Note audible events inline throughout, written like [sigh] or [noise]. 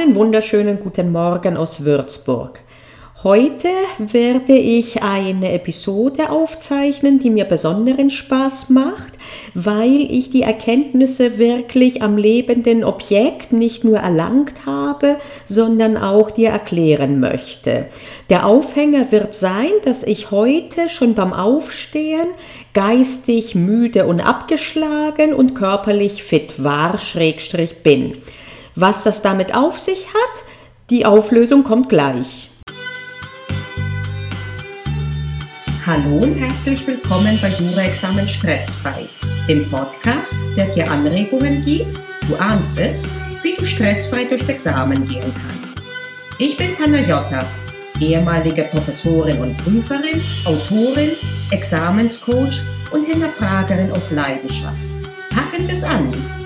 Einen wunderschönen guten Morgen aus Würzburg. Heute werde ich eine Episode aufzeichnen, die mir besonderen Spaß macht, weil ich die Erkenntnisse wirklich am lebenden Objekt nicht nur erlangt habe, sondern auch dir erklären möchte. Der Aufhänger wird sein, dass ich heute schon beim Aufstehen geistig müde und abgeschlagen und körperlich fit war, schrägstrich bin. Was das damit auf sich hat, die Auflösung kommt gleich. Hallo und herzlich willkommen bei Jura-Examen Stressfrei, dem Podcast, der dir Anregungen gibt, du ahnst es, wie du stressfrei durchs Examen gehen kannst. Ich bin Panayota, ehemalige Professorin und Prüferin, Autorin, Examenscoach und Hinterfragerin aus Leidenschaft. Packen wir es an!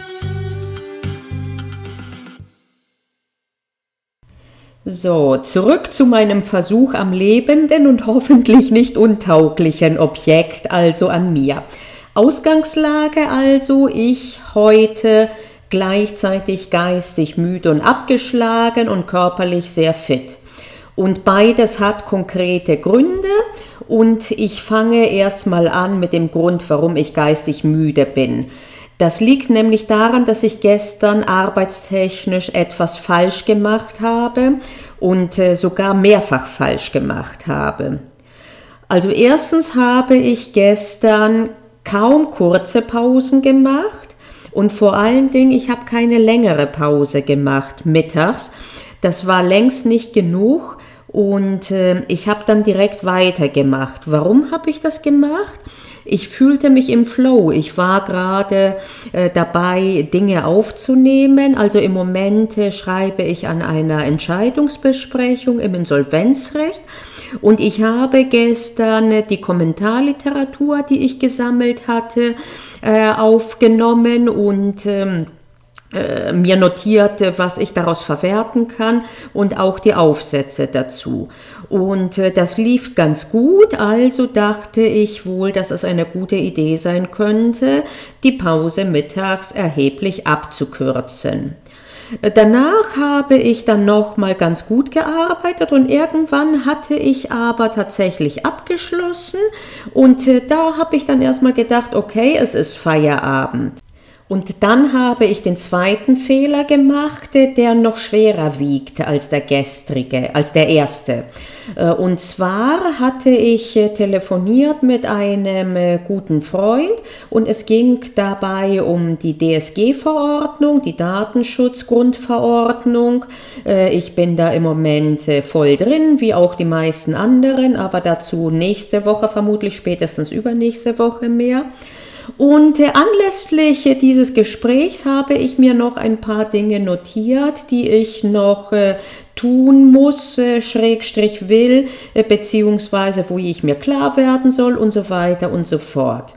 So, zurück zu meinem Versuch am lebenden und [laughs] hoffentlich nicht untauglichen Objekt, also an mir. Ausgangslage also, ich heute gleichzeitig geistig müde und abgeschlagen und körperlich sehr fit. Und beides hat konkrete Gründe und ich fange erstmal an mit dem Grund, warum ich geistig müde bin. Das liegt nämlich daran, dass ich gestern arbeitstechnisch etwas falsch gemacht habe und äh, sogar mehrfach falsch gemacht habe. Also erstens habe ich gestern kaum kurze Pausen gemacht und vor allen Dingen, ich habe keine längere Pause gemacht mittags. Das war längst nicht genug und äh, ich habe dann direkt weitergemacht. Warum habe ich das gemacht? Ich fühlte mich im Flow. Ich war gerade äh, dabei, Dinge aufzunehmen. Also im Moment äh, schreibe ich an einer Entscheidungsbesprechung im Insolvenzrecht. Und ich habe gestern äh, die Kommentarliteratur, die ich gesammelt hatte, äh, aufgenommen und ähm, äh, mir notierte, was ich daraus verwerten kann und auch die Aufsätze dazu. Und äh, das lief ganz gut, also dachte ich wohl, dass es eine gute Idee sein könnte, die Pause mittags erheblich abzukürzen. Äh, danach habe ich dann noch mal ganz gut gearbeitet und irgendwann hatte ich aber tatsächlich abgeschlossen und da habe ich dann erstmal gedacht, okay, es ist Feierabend. Und dann habe ich den zweiten Fehler gemacht, der noch schwerer wiegt als der gestrige, als der erste. Äh, und zwar hatte ich äh, telefoniert mit einem äh, guten Freund und es ging dabei um die DSG-Verordnung, die Datenschutzgrundverordnung. Ich bin da im Moment voll drin, wie auch die meisten anderen, aber dazu nächste Woche vermutlich spätestens übernächste Woche mehr. Und äh, anlässlich äh, dieses Gesprächs habe ich mir noch ein paar Dinge notiert, die ich noch äh, tun muss, Schrägstrich will, beziehungsweise wo ich mir klar werden soll und so weiter und so fort.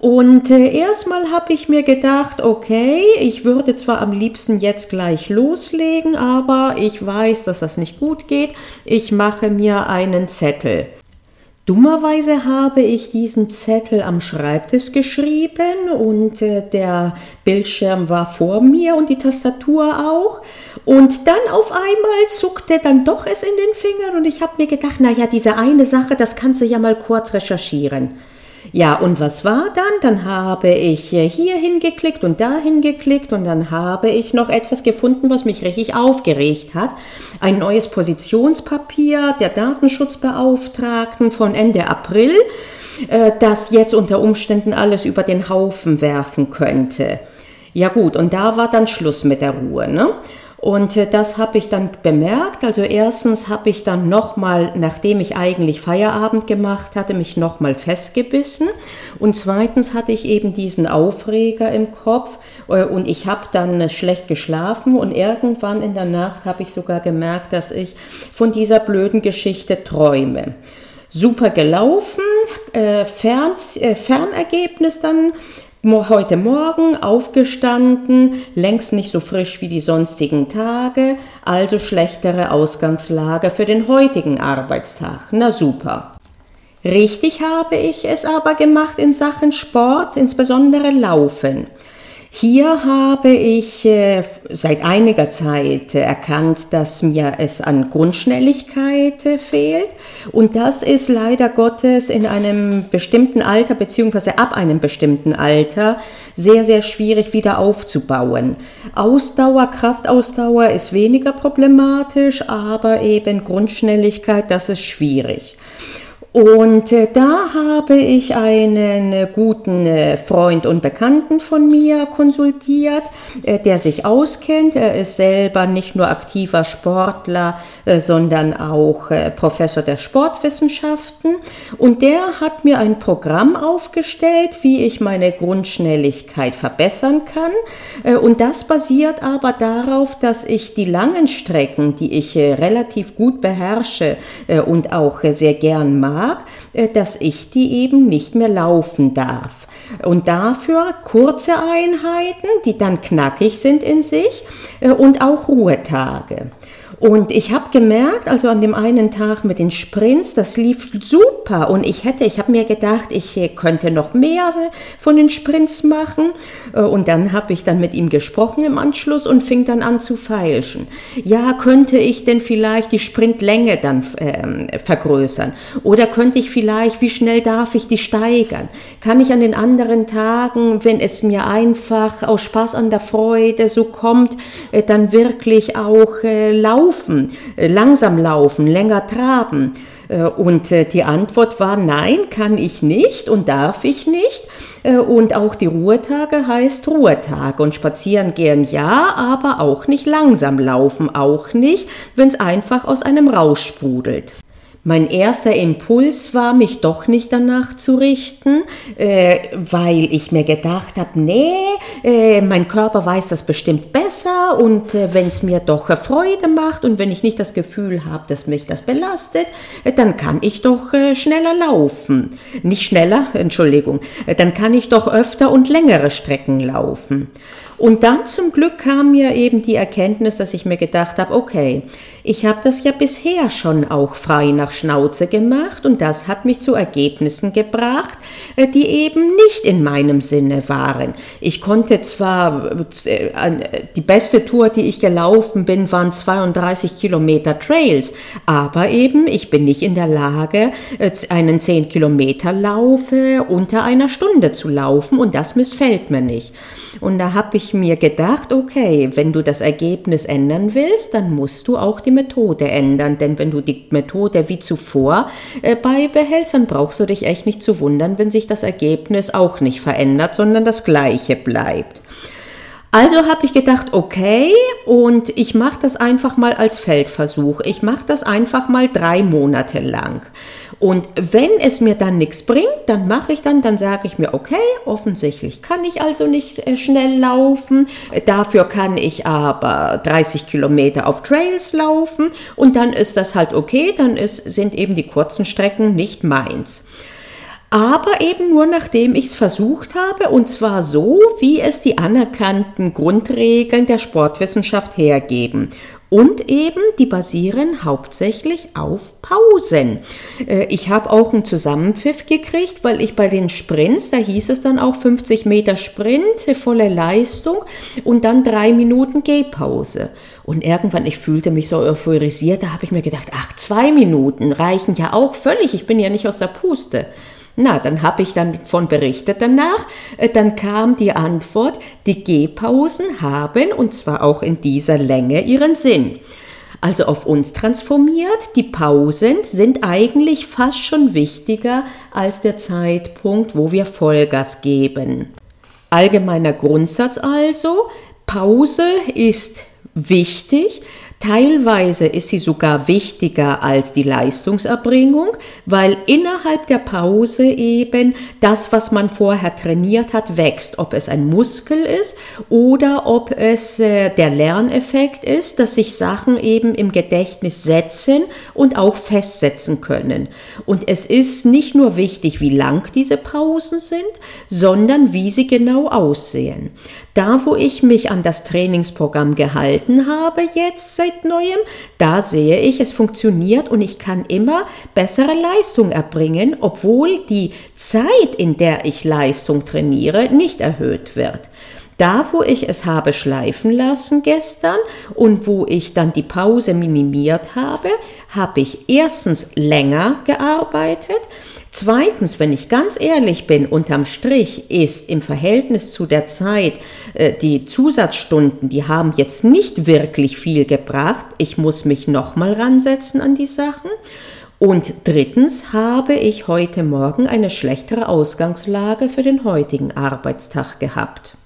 Und erstmal habe ich mir gedacht, okay, ich würde zwar am liebsten jetzt gleich loslegen, aber ich weiß, dass das nicht gut geht. Ich mache mir einen Zettel. Dummerweise habe ich diesen Zettel am Schreibtisch geschrieben und äh, der Bildschirm war vor mir und die Tastatur auch. Und dann auf einmal zuckte dann doch es in den Fingern und ich habe mir gedacht, na ja, diese eine Sache, das kannst du ja mal kurz recherchieren. Ja, und was war dann? Dann habe ich hier hingeklickt und da hingeklickt und dann habe ich noch etwas gefunden, was mich richtig aufgeregt hat. Ein neues Positionspapier der Datenschutzbeauftragten von Ende April, äh, das jetzt unter Umständen alles über den Haufen werfen könnte. Ja gut, und da war dann Schluss mit der Ruhe. Ne? Und äh, das habe ich dann bemerkt. Also erstens habe ich dann nochmal, nachdem ich eigentlich Feierabend gemacht hatte, mich nochmal festgebissen. Und zweitens hatte ich eben diesen Aufreger im Kopf äh, und ich habe dann äh, schlecht geschlafen und irgendwann in der Nacht habe ich sogar gemerkt, dass ich von dieser blöden Geschichte träume super gelaufen, äh, Fern, äh, Fernergebnis dann heute Morgen aufgestanden, längst nicht so frisch wie die sonstigen Tage, also schlechtere Ausgangslage für den heutigen Arbeitstag. Na super. Richtig habe ich es aber gemacht in Sachen Sport, insbesondere Laufen. Hier habe ich äh, seit einiger Zeit erkannt, dass mir es an Grundschnelligkeit äh, fehlt. Und das ist leider Gottes in einem bestimmten Alter beziehungsweise ab einem bestimmten Alter sehr, sehr schwierig wieder aufzubauen. Ausdauer, Kraftausdauer ist weniger problematisch, aber eben Grundschnelligkeit, das ist schwierig. Und äh, da habe ich einen äh, guten äh, Freund und Bekannten von mir konsultiert, der sich auskennt. Er ist selber nicht nur aktiver Sportler, sondern auch Professor der Sportwissenschaften. Und der hat mir ein Programm aufgestellt, wie ich meine Grundschnelligkeit verbessern kann. und das basiert aber darauf, dass ich die langen Strecken, die ich relativ gut beherrsche und auch sehr gern mag, mag, äh, dass ich die eben nicht mehr laufen darf. Und dafür kurze Einheiten, die dann knackig sind in sich äh, und auch Ruhetage. Und ich habe gemerkt, also an dem einen Tag mit den Sprints, das lief super. Und ich hätte, ich habe mir gedacht, ich äh, könnte noch mehr von den Sprints machen. Äh, und dann habe ich dann mit ihm gesprochen im Anschluss und fing dann an zu feilschen. Ja, könnte ich denn vielleicht die Sprintlänge dann äh, vergrößern? Oder könnte ich vielleicht, wie schnell darf ich die steigern? Kann ich an den anderen Tagen, wenn es mir einfach aus Spaß an der Freude so kommt, äh, dann wirklich auch äh, laufen? Laufen, äh, langsam laufen, länger traben? Äh, und äh, die Antwort war, nein, kann ich nicht und darf ich nicht. Und auch die Ruhetage heißt Ruhetage und spazieren gehen ja, aber auch nicht langsam laufen, auch nicht, wenn es einfach aus einem Rausch sprudelt. Mein erster Impuls war, mich doch nicht danach zu richten, äh, weil ich mir gedacht habe, nee, äh, mein Körper weiß das bestimmt besser und äh, wenn es mir doch Freude macht und wenn ich nicht das Gefühl habe, dass mich das belastet, äh, dann kann ich doch äh, schneller laufen. Nicht schneller, [laughs] Entschuldigung, äh, dann kann ich doch öfter und längere Strecken laufen. Und dann zum Glück kam mir eben die Erkenntnis, dass ich mir gedacht habe, okay, ich habe das ja bisher schon auch frei nach Schnauze gemacht und das hat mich zu Ergebnissen gebracht, äh, die eben nicht in meinem Sinne waren. Ich konnte zwar, äh, die beste Tour, die ich gelaufen bin, waren 32 Kilometer Trails, aber eben ich bin nicht in der Lage, äh, einen 10 Kilometer Laufe unter einer Stunde zu laufen und das missfällt mir nicht. Und da habe ich mir gedacht, okay, wenn du das Ergebnis ändern willst, dann musst du auch die Methode ändern. Denn wenn du die Methode wie zuvor äh, beibehältst, dann brauchst du dich echt nicht zu wundern, wenn sich das Ergebnis auch nicht verändert, sondern das gleiche bleibt. Also habe ich gedacht, okay, und ich mache das einfach mal als Feldversuch. Ich mache das einfach mal drei Monate lang. Und wenn es mir dann nichts bringt, dann mache ich dann, dann sage ich mir, okay, offensichtlich kann ich also nicht äh, schnell laufen, dafür kann ich aber 30 Kilometer auf Trails laufen. Und dann ist das halt okay, dann ist, sind eben die kurzen Strecken nicht meins. Aber eben nur nachdem ich es versucht habe und zwar so, wie es die anerkannten Grundregeln der Sportwissenschaft hergeben. Und eben, die basieren hauptsächlich auf Pausen. Äh, ich habe auch einen Zusammenpfiff gekriegt, weil ich bei den Sprints, da hieß es dann auch 50 Meter Sprint, volle Leistung und dann drei Minuten Gehpause. Und irgendwann, ich fühlte mich so euphorisiert, da habe ich mir gedacht, ach, zwei Minuten reichen ja auch völlig, ich bin ja nicht aus der Puste. Na, dann habe ich dann von berichtet danach. Äh, dann kam die Antwort, die Gehpausen haben, und zwar auch in dieser Länge, ihren Sinn. Also auf uns transformiert, die Pausen sind eigentlich fast schon wichtiger als der Zeitpunkt, wo wir Vollgas geben. Allgemeiner Grundsatz also, Pause ist wichtig, Teilweise ist sie sogar wichtiger als die Leistungserbringung, weil innerhalb der Pause eben das, was man vorher trainiert hat, wächst. Ob es ein Muskel ist oder ob es äh, der Lerneffekt ist, dass sich Sachen eben im Gedächtnis setzen und auch festsetzen können. Und es ist nicht nur wichtig, wie lang diese Pausen sind, sondern wie sie genau aussehen. Da, wo ich mich an das Trainingsprogramm gehalten habe, jetzt seit neuem, da sehe ich, es funktioniert und ich kann immer bessere Leistung erbringen, obwohl die Zeit, in der ich Leistung trainiere, nicht erhöht wird. Da, wo ich es habe schleifen lassen gestern und wo ich dann die Pause minimiert habe, habe ich erstens länger gearbeitet, Zweitens, wenn ich ganz ehrlich bin, unterm Strich ist im Verhältnis zu der Zeit äh, die Zusatzstunden, die haben jetzt nicht wirklich viel gebracht. Ich muss mich nochmal ransetzen an die Sachen. Und drittens habe ich heute Morgen eine schlechtere Ausgangslage für den heutigen Arbeitstag gehabt.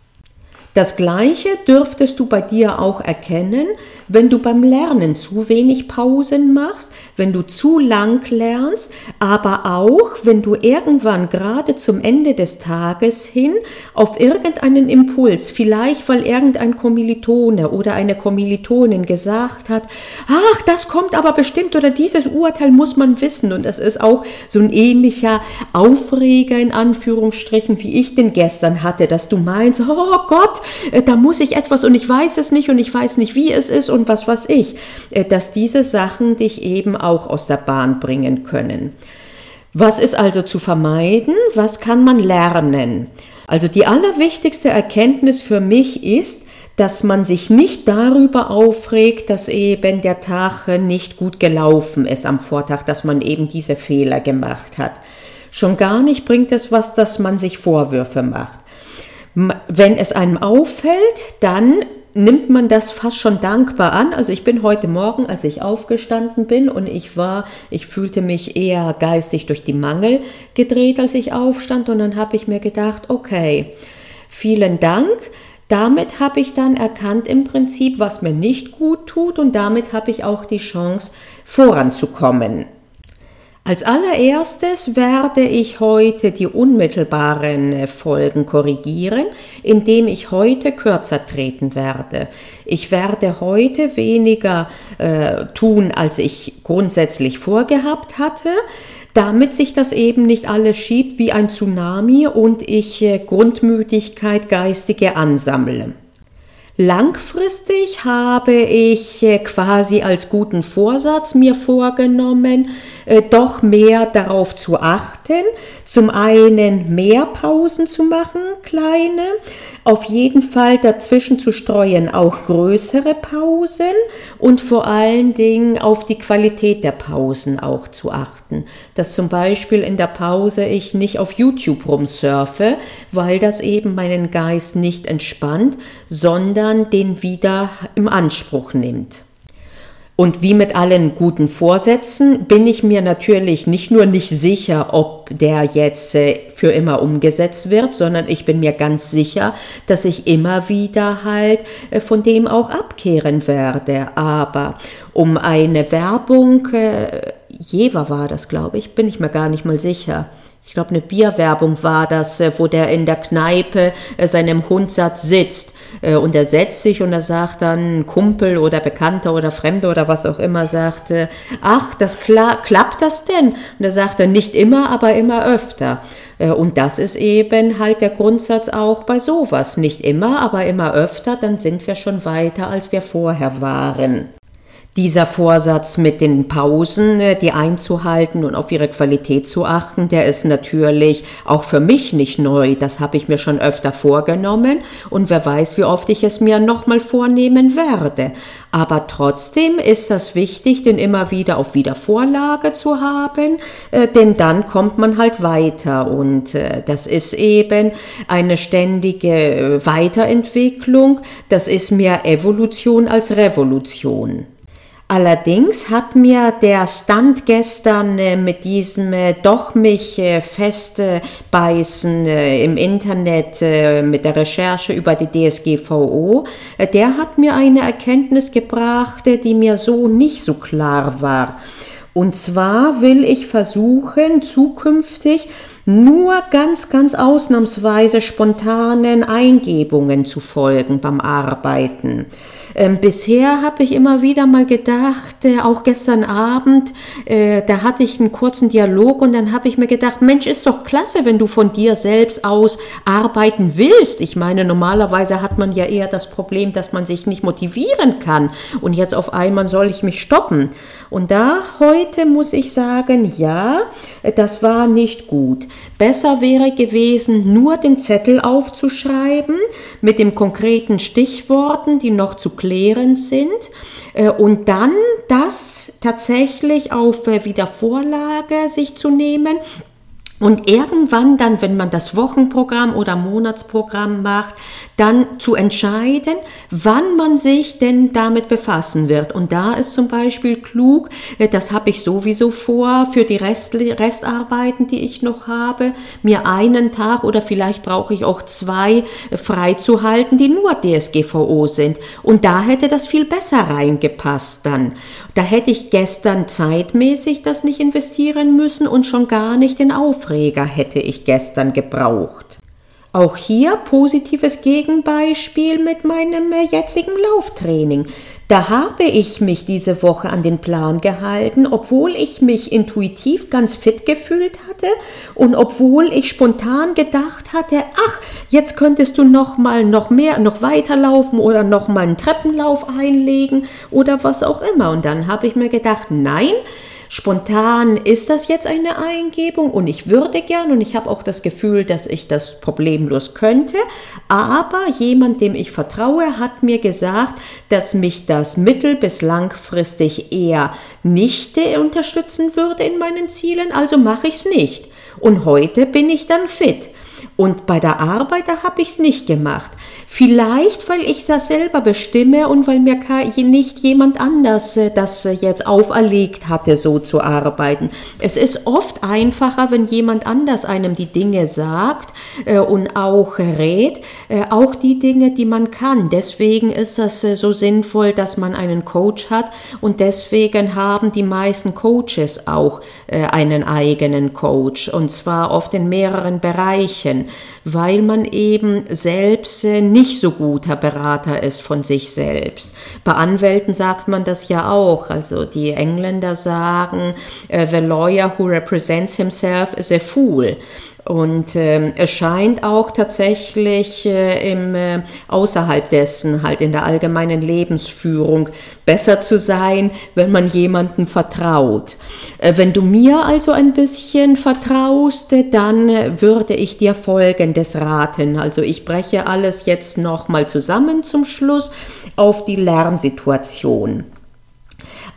Das Gleiche dürftest du bei dir auch erkennen, wenn du beim Lernen zu wenig Pausen machst, wenn du zu lang lernst, aber auch wenn du irgendwann gerade zum Ende des Tages hin auf irgendeinen Impuls, vielleicht weil irgendein Kommilitone oder eine Kommilitonin gesagt hat, ach, das kommt aber bestimmt oder dieses Urteil muss man wissen. Und es ist auch so ein ähnlicher Aufreger in Anführungsstrichen, wie ich den gestern hatte, dass du meinst, oh Gott, da muss ich etwas und ich weiß es nicht und ich weiß nicht, wie es ist und was was ich, äh, dass diese Sachen dich eben auch aus der Bahn bringen können. Was ist also zu vermeiden? Was kann man lernen? Also die allerwichtigste Erkenntnis für mich ist, dass man sich nicht darüber aufregt, dass eben der Tag nicht gut gelaufen ist am Vortag, dass man eben diese Fehler gemacht hat. Schon gar nicht bringt es was, dass man sich Vorwürfe macht. Wenn es einem auffällt, dann nimmt man das fast schon dankbar an. Also ich bin heute Morgen, als ich aufgestanden bin und ich war, ich fühlte mich eher geistig durch die Mangel gedreht, als ich aufstand und dann habe ich mir gedacht, okay, vielen Dank. Damit habe ich dann erkannt im Prinzip, was mir nicht gut tut und damit habe ich auch die Chance voranzukommen. Als allererstes werde ich heute die unmittelbaren äh, Folgen korrigieren, indem ich heute kürzer treten werde. Ich werde heute weniger äh, tun, als ich grundsätzlich vorgehabt hatte, damit sich das eben nicht alles schiebt wie ein Tsunami und ich äh, Grundmüdigkeit geistige ansammle. Langfristig habe ich äh, quasi als guten Vorsatz mir vorgenommen, äh, doch mehr darauf zu achten, zum einen mehr Pausen zu machen, kleine, auf jeden Fall dazwischen zu streuen auch größere Pausen und vor allen Dingen auf die Qualität der Pausen auch zu achten. Dass zum Beispiel in der Pause ich nicht auf YouTube rumsurfe, weil das eben meinen Geist nicht entspannt, sondern den wieder im Anspruch nimmt. Und wie mit allen guten Vorsätzen bin ich mir natürlich nicht nur nicht sicher, ob der jetzt äh, für immer umgesetzt wird, sondern ich bin mir ganz sicher, dass ich immer wieder halt äh, von dem auch abkehren werde. Aber um eine Werbung, äh, Jever war das, glaube ich, bin ich mir gar nicht mal sicher ich glaube, eine Bierwerbung war das, wo der in der Kneipe seinem Hundsatz sitzt äh, und er setzt sich und er sagt dann Kumpel oder Bekannter oder Fremde oder was auch immer, sagt, ach, das kla klappt das denn? Und er sagt dann nicht immer, aber immer öfter. Äh, und das ist eben halt der Grundsatz auch bei sowas. Nicht immer, aber immer öfter, dann sind wir schon weiter, als wir vorher waren. Dieser Vorsatz mit den Pausen, äh, die einzuhalten und auf ihre Qualität zu achten, der ist natürlich auch für mich nicht neu. Das habe ich mir schon öfter vorgenommen und wer weiß, wie oft ich es mir nochmal vornehmen werde. Aber trotzdem ist das wichtig, den immer wieder auf Wiedervorlage zu haben, äh, denn dann kommt man halt weiter und äh, das ist eben eine ständige Weiterentwicklung. Das ist mehr Evolution als Revolution. Allerdings hat mir der Stand gestern äh, mit diesem äh, doch mich äh, festbeißen im Internet mit der Recherche über die DSGVO, der hat mir eine Erkenntnis gebracht, die mir so nicht so klar war. Und zwar will ich versuchen, zukünftig nur ganz, ganz ausnahmsweise spontanen Eingebungen zu folgen beim Arbeiten. Ähm, bisher habe ich immer wieder mal gedacht, äh, auch gestern Abend, äh, da hatte ich einen kurzen Dialog und dann habe ich mir gedacht, Mensch, ist doch klasse, wenn du von dir selbst aus arbeiten willst. Ich meine, normalerweise hat man ja eher das Problem, dass man sich nicht motivieren kann und jetzt auf einmal soll ich mich stoppen. Und da heute muss ich sagen, ja, das war nicht gut. Besser wäre gewesen, nur den Zettel aufzuschreiben mit dem konkreten Stichworten, die noch zu klären sind. Äh, und dann das tatsächlich auf äh, Wiedervorlage sich zu nehmen. Und irgendwann dann, wenn man das Wochenprogramm oder Monatsprogramm macht, dann zu entscheiden, wann man sich denn damit befassen wird. Und da ist zum Beispiel klug, äh, das habe ich sowieso vor für die Rest, Restarbeiten, die ich noch habe, mir einen Tag oder vielleicht brauche ich auch zwei äh, freizuhalten, die nur DSGVO sind. Und da hätte das viel besser reingepasst dann. Da hätte ich gestern zeitmäßig das nicht investieren müssen und schon gar nicht den Aufreger hätte ich gestern gebraucht. Auch hier positives Gegenbeispiel mit meinem äh, jetzigen Lauftraining. Da habe ich mich diese Woche an den Plan gehalten, obwohl ich mich intuitiv ganz fit gefühlt hatte und obwohl ich spontan gedacht hatte, ach, jetzt könntest du noch mal noch mehr, noch weiterlaufen oder noch mal einen Treppenlauf einlegen oder was auch immer. Und dann habe ich mir gedacht, nein, Spontan ist das jetzt eine Eingebung und ich würde gern und ich habe auch das Gefühl, dass ich das problemlos könnte. Aber jemand, dem ich vertraue, hat mir gesagt, dass mich das mittel- bis langfristig eher nicht unterstützen würde in meinen Zielen. Also mache ich es nicht. Und heute bin ich dann fit. Und bei der Arbeit, da habe ich es nicht gemacht. Vielleicht, weil ich das selber bestimme und weil mir nicht jemand anders äh, das äh, jetzt auferlegt hatte, so zu arbeiten. Es ist oft einfacher, wenn jemand anders einem die Dinge sagt äh, und auch rät, auch die Dinge, die man kann. Deswegen ist das so sinnvoll, dass man einen Coach hat und deswegen haben die meisten Coaches auch einen eigenen Coach und zwar oft in mehreren Bereichen weil man eben selbst äh, nicht so guter Berater ist von sich selbst. Bei Anwälten sagt man das ja auch. Also die Engländer sagen, äh, the lawyer who represents himself is a fool. Und äh, es scheint auch tatsächlich äh, im, äh, außerhalb dessen, halt in der allgemeinen Lebensführung, besser zu sein, wenn man jemandem vertraut. Äh, wenn du mir also ein bisschen vertraust, dann würde ich dir Folgendes raten. Also ich breche alles jetzt nochmal zusammen zum Schluss auf die Lernsituation.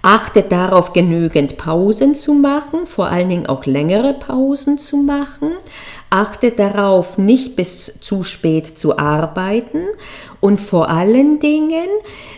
Achte darauf, genügend Pausen zu machen, vor allen Dingen auch längere Pausen zu machen. Achte darauf, nicht bis zu spät zu arbeiten und vor allen Dingen,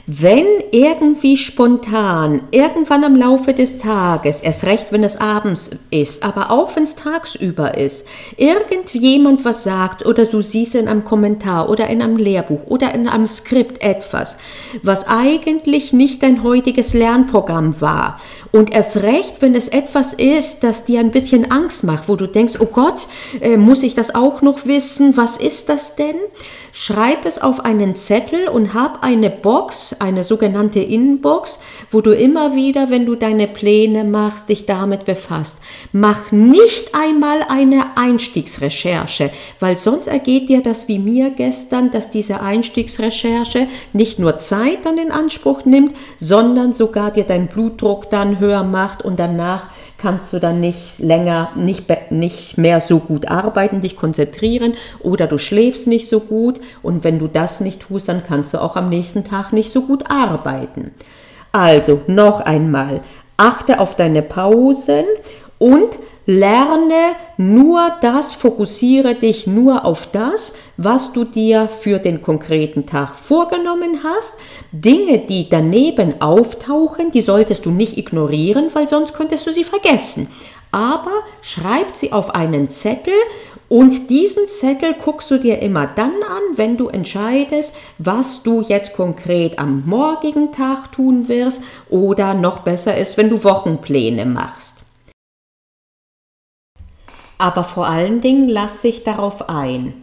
wenn irgendwie spontan, irgendwann am Laufe des Tages, erst recht, wenn es abends ist, aber auch wenn es tagsüber ist, irgendjemand was sagt oder du siehst in einem Kommentar oder in einem Lehrbuch oder in einem Skript etwas, was eigentlich nicht dein heutiges Lernprogramm war. Und erst recht, wenn es etwas ist, das dir ein bisschen Angst macht, wo du denkst, oh Gott, äh, muss ich das auch noch wissen? Was ist das denn? Schreib es auf einen Zettel und hab eine Box, eine sogenannte Inbox, wo du immer wieder, wenn du deine Pläne machst, dich damit befasst. Mach nicht einmal eine Einstiegsrecherche, weil sonst ergeht dir das wie mir gestern, dass diese Einstiegsrecherche nicht nur Zeit dann in Anspruch nimmt, sondern sogar dir dein Blutdruck dann höher macht und danach kannst du dann nicht länger, nicht, nicht mehr so gut arbeiten, dich konzentrieren oder du schläfst nicht so gut und wenn du das nicht tust, dann kannst du auch am nächsten Tag nicht so gut arbeiten. Also noch einmal, achte auf deine Pausen und Lerne nur das, fokussiere dich nur auf das, was du dir für den konkreten Tag vorgenommen hast. Dinge, die daneben auftauchen, die solltest du nicht ignorieren, weil sonst könntest du sie vergessen. Aber schreib sie auf einen Zettel und diesen Zettel guckst du dir immer dann an, wenn du entscheidest, was du jetzt konkret am morgigen Tag tun wirst oder noch besser ist, wenn du Wochenpläne machst. Aber vor allen Dingen lass dich darauf ein.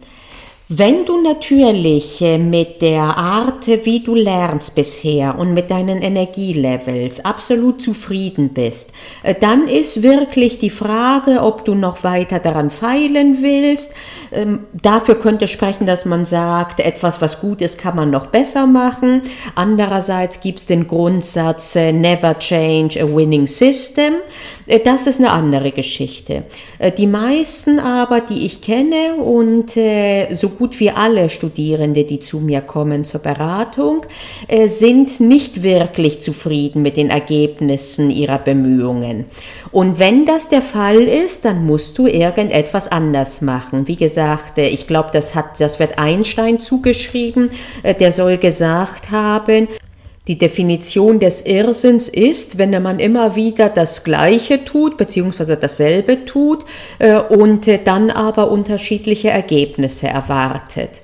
Wenn du natürlich äh, mit der Art, wie du lernst bisher und mit deinen Energielevels absolut zufrieden bist, äh, dann ist wirklich die Frage, ob du noch weiter daran feilen willst. Ähm, dafür könnte sprechen, dass man sagt, etwas, was gut ist, kann man noch besser machen. Andererseits gibt es den Grundsatz, äh, never change a winning system. Das ist eine andere Geschichte. Die meisten aber, die ich kenne und so gut wie alle Studierende, die zu mir kommen zur Beratung, äh, sind nicht wirklich zufrieden mit den Ergebnissen ihrer Bemühungen. Und wenn das der Fall ist, dann musst du irgendetwas anders machen. Wie gesagt, äh, ich glaube, das das wird Einstein zugeschrieben. Äh, der soll gesagt haben, die Definition des Irrsinns ist, wenn man immer wieder das Gleiche tut, beziehungsweise dasselbe tut äh, und äh, dann aber unterschiedliche Ergebnisse erwartet.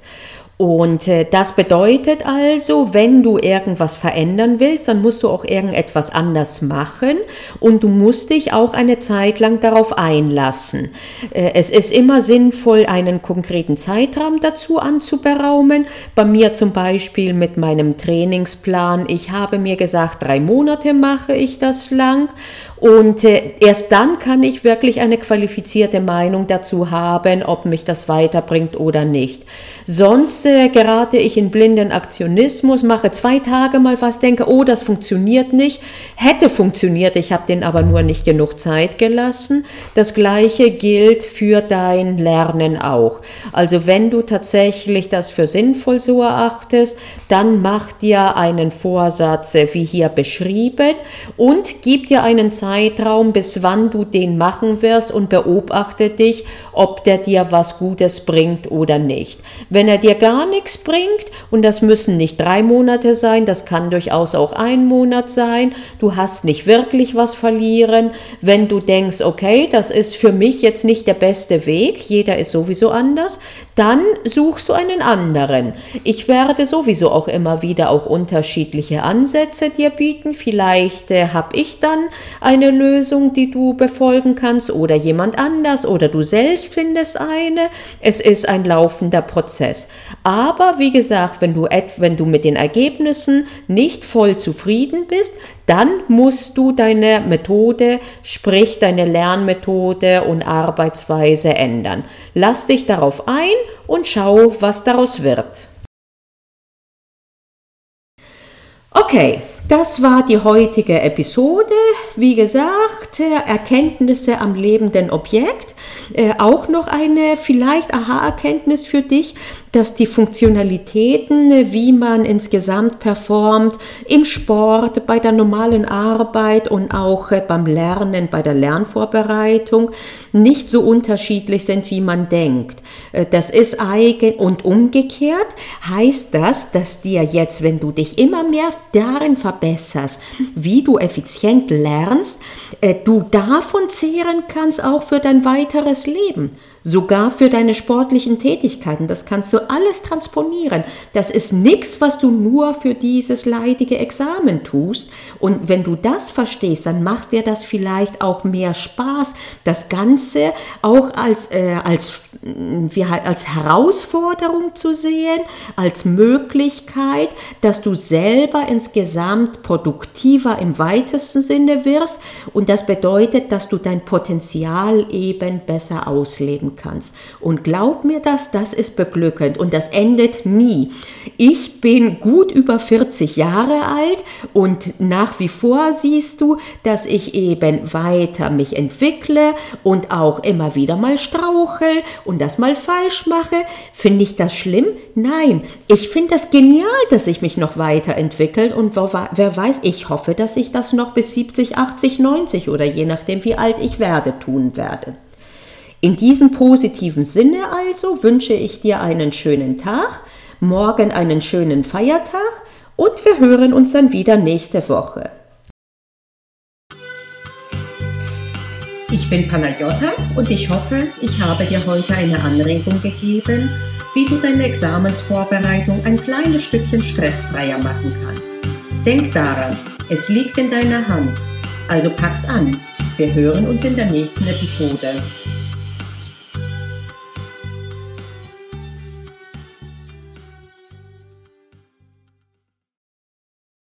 Und äh, das bedeutet also, wenn du irgendwas verändern willst, dann musst du auch irgendetwas anders machen und du musst dich auch eine Zeit lang darauf einlassen. Äh, es ist immer sinnvoll, einen konkreten Zeitraum dazu anzuberaumen. Bei mir zum Beispiel mit meinem Trainingsplan. Ich habe mir gesagt, drei Monate mache ich das lang und äh, erst dann kann ich wirklich eine qualifizierte Meinung dazu haben, ob mich das weiterbringt oder nicht. Sonst äh, gerate ich in blinden Aktionismus, mache zwei Tage mal was, denke, oh, das funktioniert nicht. Hätte funktioniert, ich habe den aber nur nicht genug Zeit gelassen. Das gleiche gilt für dein Lernen auch. Also wenn du tatsächlich das für sinnvoll so erachtest, dann mach dir einen Vorsatz, äh, wie hier beschrieben, und gib dir einen Zeitraum, bis wann du den machen wirst und beobachte dich, ob der dir was Gutes bringt oder nicht. Wenn er dir gar nichts bringt, und das müssen nicht drei Monate sein, das kann durchaus auch ein Monat sein, du hast nicht wirklich was verlieren, wenn du denkst, okay, das ist für mich jetzt nicht der beste Weg, jeder ist sowieso anders, dann suchst du einen anderen. Ich werde sowieso auch immer wieder auch unterschiedliche Ansätze dir bieten. Vielleicht äh, habe ich dann ein eine Lösung, die du befolgen kannst oder jemand anders oder du selbst findest eine. Es ist ein laufender Prozess. Aber wie gesagt, wenn du, wenn du mit den Ergebnissen nicht voll zufrieden bist, dann musst du deine Methode, sprich deine Lernmethode und Arbeitsweise ändern. Lass dich darauf ein und schau, was daraus wird. Okay, das war die heutige Episode. Wie gesagt, Erkenntnisse am lebenden Objekt. Äh, auch noch eine vielleicht Aha-Erkenntnis für dich, dass die Funktionalitäten, wie man insgesamt performt, im Sport, bei der normalen Arbeit und auch äh, beim Lernen, bei der Lernvorbereitung nicht so unterschiedlich sind, wie man denkt. Äh, das ist eigen und umgekehrt heißt das, dass dir jetzt, wenn du dich immer mehr darin verbesserst, wie du effizient lernst, äh, du davon zehren kannst auch für dein weiteres Leben sogar für deine sportlichen Tätigkeiten. Das kannst du alles transponieren. Das ist nichts, was du nur für dieses leidige Examen tust. Und wenn du das verstehst, dann macht dir das vielleicht auch mehr Spaß, das Ganze auch als, äh, als, wie halt, als Herausforderung zu sehen, als Möglichkeit, dass du selber insgesamt produktiver im weitesten Sinne wirst. Und das bedeutet, dass du dein Potenzial eben besser ausleben kannst. Und glaub mir das, das ist beglückend und das endet nie. Ich bin gut über 40 Jahre alt und nach wie vor siehst du, dass ich eben weiter mich entwickle und auch immer wieder mal strauchel und das mal falsch mache. Finde ich das schlimm? Nein, ich finde das genial, dass ich mich noch weiterentwickelt und wer weiß, ich hoffe, dass ich das noch bis 70, 80, 90 oder je nachdem, wie alt ich werde, tun werde. In diesem positiven Sinne also wünsche ich dir einen schönen Tag, morgen einen schönen Feiertag und wir hören uns dann wieder nächste Woche. Ich bin Panagiotta und ich hoffe, ich habe dir heute eine Anregung gegeben, wie du deine Examensvorbereitung ein kleines Stückchen stressfreier machen kannst. Denk daran, es liegt in deiner Hand. Also pack's an. Wir hören uns in der nächsten Episode.